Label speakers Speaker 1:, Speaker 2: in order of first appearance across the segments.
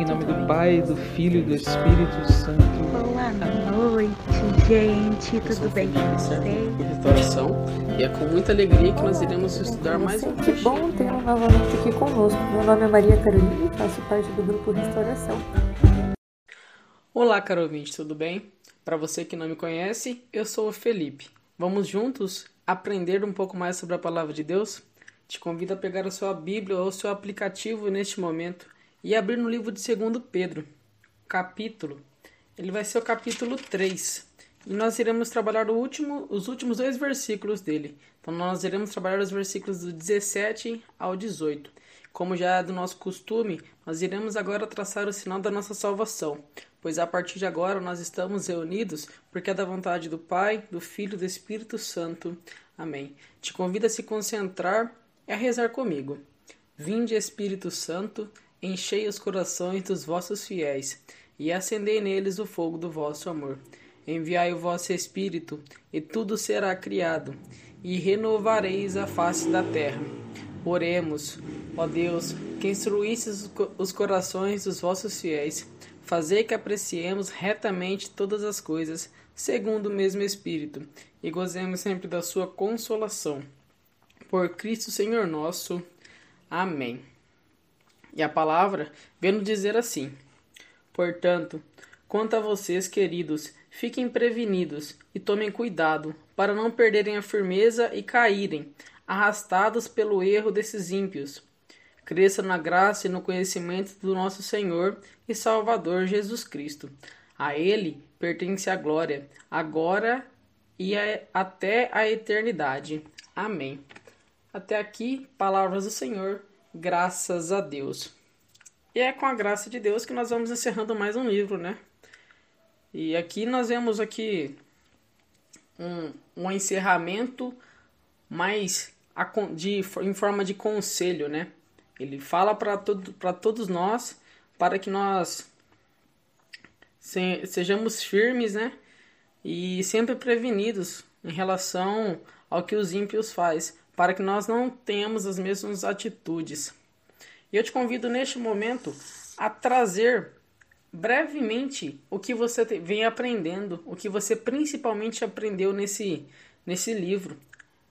Speaker 1: Em nome do Pai, do Filho e do Espírito Santo.
Speaker 2: Boa noite, gente. Tudo bem com vocês?
Speaker 3: restauração e é com muita alegria que nós iremos estudar mais um
Speaker 4: Que bom tê-lo novamente aqui conosco. Meu nome é Maria Carolina e faço parte do grupo Restauração.
Speaker 3: Olá, caro ouvinte, tudo bem? Para você que não me conhece, eu sou o Felipe. Vamos juntos aprender um pouco mais sobre a palavra de Deus? Te convido a pegar a sua Bíblia ou o seu aplicativo neste momento e abrir no livro de 2 Pedro, capítulo. Ele vai ser o capítulo 3. E nós iremos trabalhar último, os últimos dois versículos dele. Então nós iremos trabalhar os versículos do 17 ao 18. Como já é do nosso costume, nós iremos agora traçar o sinal da nossa salvação, pois a partir de agora nós estamos reunidos porque é da vontade do Pai, do Filho e do Espírito Santo. Amém. Te convido a se concentrar e a rezar comigo. Vinde, Espírito Santo, enchei os corações dos vossos fiéis e acendei neles o fogo do vosso amor. Enviai o vosso Espírito, e tudo será criado, e renovareis a face da terra. Oremos, ó Deus, que co- os corações dos vossos fiéis, fazei que apreciemos retamente todas as coisas, segundo o mesmo Espírito, e gozemos sempre da sua consolação. Por Cristo Senhor nosso. Amém. E a palavra vem nos dizer assim: Portanto, quanto a vocês, queridos, fiquem prevenidos e tomem cuidado para não perderem a firmeza e caírem, arrastados pelo erro desses ímpios. Cresça na graça e no conhecimento do nosso Senhor e Salvador Jesus Cristo. A Ele pertence a glória, agora e a- até a eternidade. Amém. Até aqui, palavras do Senhor, graças a Deus. E é com a graça de Deus que nós vamos encerrando mais um livro, né? E aqui nós vemos aqui um, um encerramento mais a de, em forma de conselho, né? Ele fala para todo, todos nós para que nós se- sejamos firmes, né? E sempre prevenidos em relação ao que os ímpios faz, para que nós não tenhamos as mesmas atitudes. E eu te convido neste momento a trazer brevemente o que você vem aprendendo, o que você principalmente aprendeu nesse, nesse livro,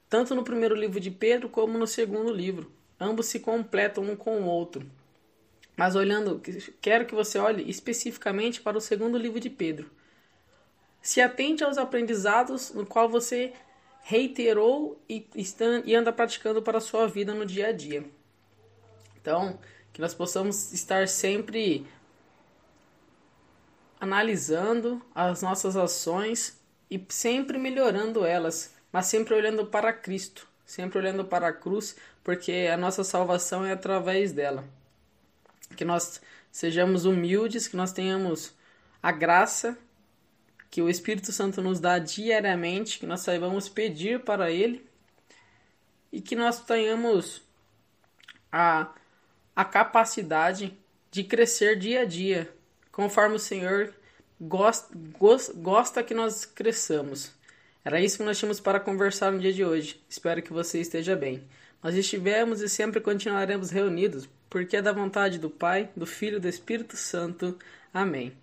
Speaker 3: tanto no primeiro livro de Pedro como no segundo livro. Ambos se completam um com o outro. Mas olhando, quero que você olhe especificamente para o segundo livro de Pedro. Se atente aos aprendizados no qual você reiterou e, e anda praticando para a sua vida no dia a dia. Então, que nós possamos estar sempre analisando as nossas ações e sempre melhorando elas, mas sempre olhando para Cristo, sempre olhando para a cruz, porque a nossa salvação é através dela. Que nós sejamos humildes, que nós tenhamos a graça que o Espírito Santo nos dá diariamente, que nós saibamos pedir para Ele e que nós tenhamos a, a capacidade de crescer dia a dia, conforme o Senhor gosta, gos- gosta que nós cresçamos. Era isso que nós tínhamos para conversar no dia de hoje. Espero que você esteja bem. Nós estivemos e sempre continuaremos reunidos, porque é da vontade do Pai, do Filho e do Espírito Santo. Amém.